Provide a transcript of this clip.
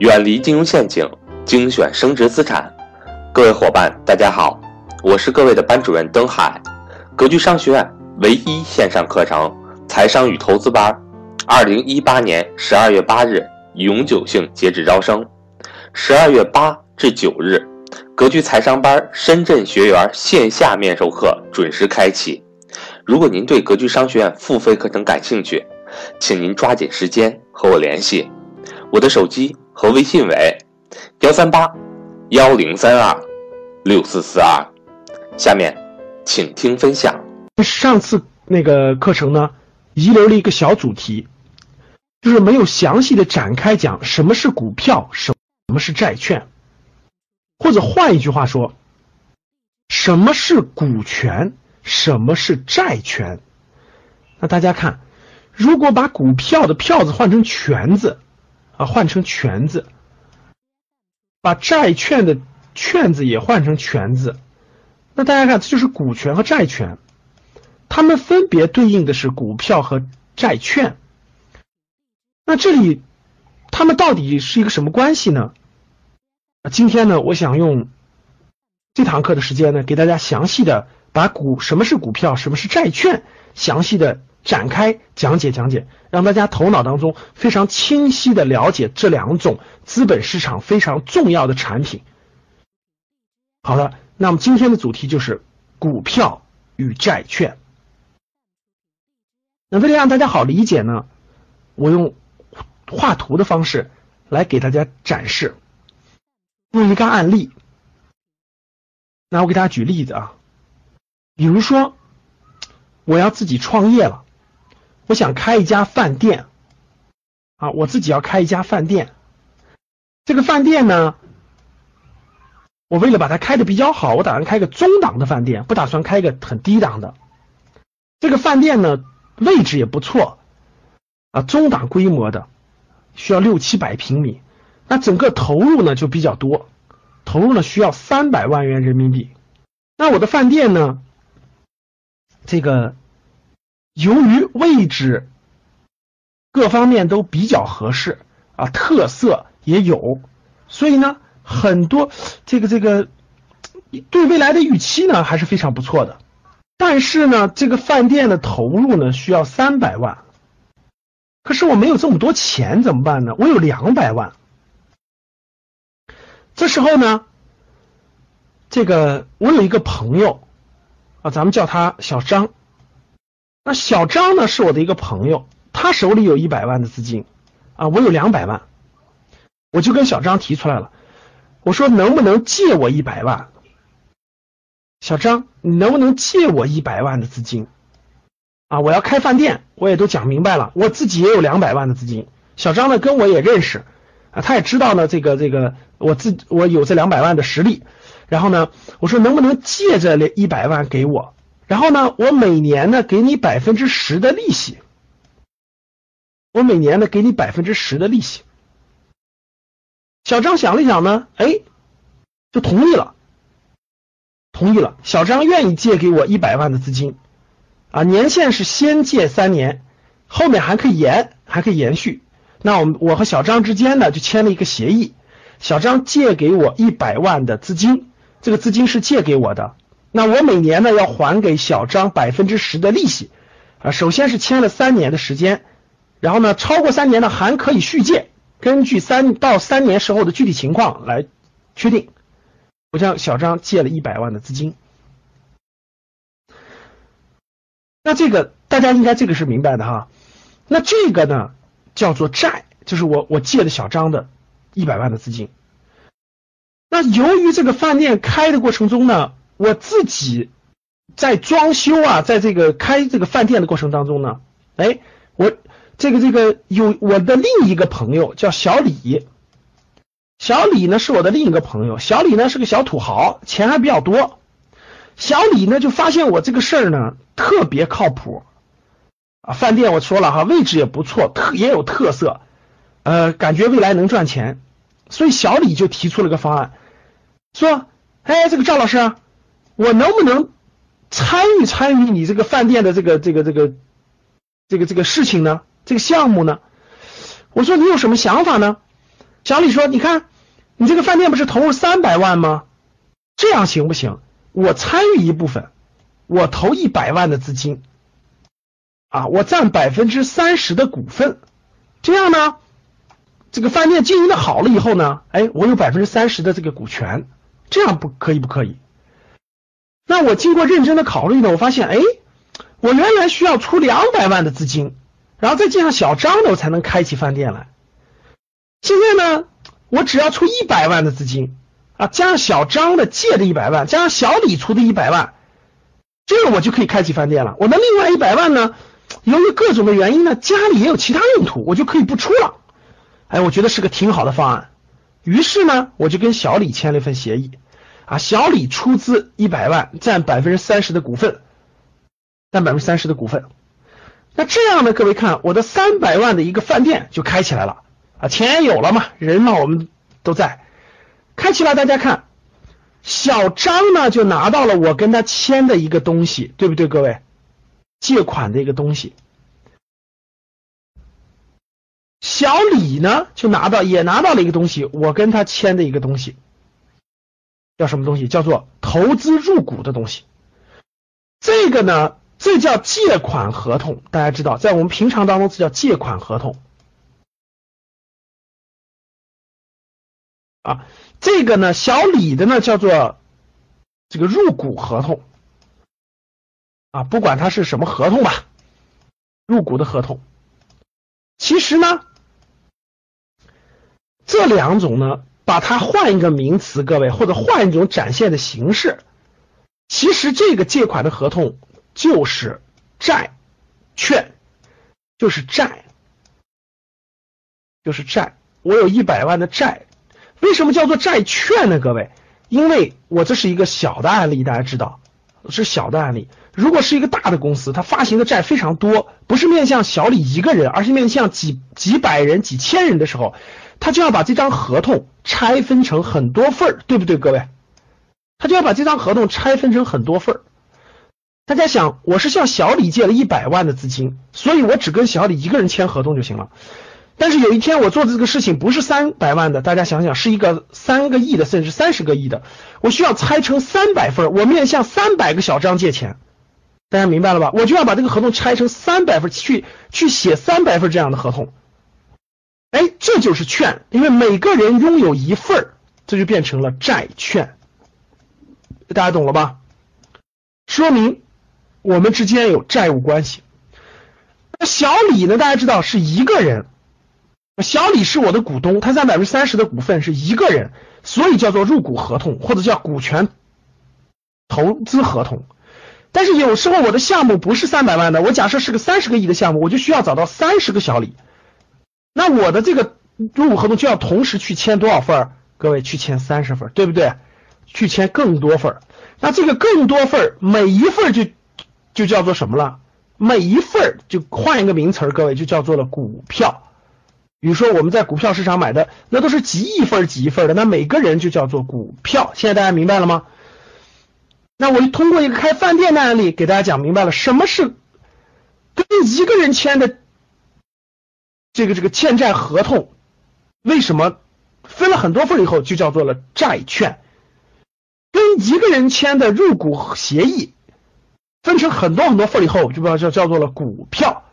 远离金融陷阱，精选升值资产。各位伙伴，大家好，我是各位的班主任登海。格局商学院唯一线上课程财商与投资班，二零一八年十二月八日永久性截止招生，十二月八至九日，格局财商班深圳学员线下面授课准时开启。如果您对格局商学院付费课程感兴趣，请您抓紧时间和我联系，我的手机和微信为幺三八幺零三二六四四二。下面，请听分享。上次那个课程呢，遗留了一个小主题，就是没有详细的展开讲什么是股票，什么是债券，或者换一句话说，什么是股权，什么是债权。那大家看。如果把股票的票字换成权字，啊，换成权字，把债券的券字也换成权字，那大家看，这就是股权和债权，它们分别对应的是股票和债券。那这里它们到底是一个什么关系呢？今天呢，我想用这堂课的时间呢，给大家详细的把股什么是股票，什么是债券，详细的。展开讲解讲解，让大家头脑当中非常清晰的了解这两种资本市场非常重要的产品。好的，那么今天的主题就是股票与债券。那为了让大家好理解呢，我用画图的方式来给大家展示，用一个案例。那我给大家举例子啊，比如说我要自己创业了。我想开一家饭店，啊，我自己要开一家饭店。这个饭店呢，我为了把它开的比较好，我打算开个中档的饭店，不打算开个很低档的。这个饭店呢，位置也不错，啊，中档规模的，需要六七百平米。那整个投入呢就比较多，投入呢需要三百万元人民币。那我的饭店呢，这个。由于位置各方面都比较合适啊，特色也有，所以呢，很多这个这个对未来的预期呢还是非常不错的。但是呢，这个饭店的投入呢需要三百万，可是我没有这么多钱怎么办呢？我有两百万。这时候呢，这个我有一个朋友啊，咱们叫他小张。那小张呢是我的一个朋友，他手里有一百万的资金，啊，我有两百万，我就跟小张提出来了，我说能不能借我一百万？小张，你能不能借我一百万的资金？啊，我要开饭店，我也都讲明白了，我自己也有两百万的资金，小张呢跟我也认识，啊，他也知道呢这个这个我自我有这两百万的实力，然后呢，我说能不能借这一百万给我？然后呢，我每年呢给你百分之十的利息，我每年呢给你百分之十的利息。小张想了想呢，哎，就同意了，同意了。小张愿意借给我一百万的资金，啊，年限是先借三年，后面还可以延，还可以延续。那我们我和小张之间呢就签了一个协议，小张借给我一百万的资金，这个资金是借给我的。那我每年呢要还给小张百分之十的利息，啊，首先是签了三年的时间，然后呢超过三年呢还可以续借，根据三到三年时候的具体情况来确定。我向小张借了一百万的资金，那这个大家应该这个是明白的哈。那这个呢叫做债，就是我我借的小张的一百万的资金。那由于这个饭店开的过程中呢。我自己在装修啊，在这个开这个饭店的过程当中呢，哎，我这个这个有我的另一个朋友叫小李，小李呢是我的另一个朋友，小李呢是个小土豪，钱还比较多。小李呢就发现我这个事儿呢特别靠谱啊，饭店我说了哈，位置也不错，特也有特色，呃，感觉未来能赚钱，所以小李就提出了个方案，说，哎，这个赵老师。我能不能参与参与你这个饭店的这个这个这个这个这个事情呢？这个项目呢？我说你有什么想法呢？小李说：“你看，你这个饭店不是投入三百万吗？这样行不行？我参与一部分，我投一百万的资金，啊，我占百分之三十的股份，这样呢，这个饭店经营的好了以后呢，哎，我有百分之三十的这个股权，这样不可以不可以？那我经过认真的考虑呢，我发现，哎，我原来需要出两百万的资金，然后再借上小张的，我才能开起饭店来。”现在呢，我只要出一百万的资金啊，加上小张的借的一百万，加上小李出的一百万，这个我就可以开起饭店了。我的另外一百万呢，由于各种的原因呢，家里也有其他用途，我就可以不出了。哎，我觉得是个挺好的方案。于是呢，我就跟小李签了一份协议啊，小李出资一百万，占百分之三十的股份，占百分之三十的股份。那这样呢，各位看，我的三百万的一个饭店就开起来了。啊，钱也有了嘛，人嘛，我们都在，开起来，大家看，小张呢就拿到了我跟他签的一个东西，对不对，各位？借款的一个东西。小李呢就拿到，也拿到了一个东西，我跟他签的一个东西，叫什么东西？叫做投资入股的东西。这个呢，这叫借款合同，大家知道，在我们平常当中，这叫借款合同。啊，这个呢，小李的呢叫做这个入股合同啊，不管它是什么合同吧，入股的合同。其实呢，这两种呢，把它换一个名词，各位或者换一种展现的形式，其实这个借款的合同就是债券，就是债，就是债。我有一百万的债。为什么叫做债券呢？各位，因为我这是一个小的案例，大家知道是小的案例。如果是一个大的公司，它发行的债非常多，不是面向小李一个人，而是面向几几百人、几千人的时候，他就要把这张合同拆分成很多份儿，对不对，各位？他就要把这张合同拆分成很多份儿。大家想，我是向小李借了一百万的资金，所以我只跟小李一个人签合同就行了。但是有一天我做的这个事情不是三百万的，大家想想是一个三个亿的，甚至三十个亿的，我需要拆成三百份，我面向三百个小张借钱，大家明白了吧？我就要把这个合同拆成三百份，去去写三百份这样的合同，哎，这就是券，因为每个人拥有一份，这就变成了债券，大家懂了吧？说明我们之间有债务关系。那小李呢？大家知道是一个人。小李是我的股东，他占百分之三十的股份，是一个人，所以叫做入股合同或者叫股权投资合同。但是有时候我的项目不是三百万的，我假设是个三十个亿的项目，我就需要找到三十个小李。那我的这个入股合同就要同时去签多少份？各位去签三十份，对不对？去签更多份。那这个更多份，每一份就就叫做什么了？每一份就换一个名词，各位就叫做了股票。比如说我们在股票市场买的，那都是几亿份几亿份的，那每个人就叫做股票。现在大家明白了吗？那我通过一个开饭店的案例给大家讲明白了，什么是跟一个人签的这个这个欠债合同，为什么分了很多份以后就叫做了债券？跟一个人签的入股协议分成很多很多份以后，就把它叫叫做了股票。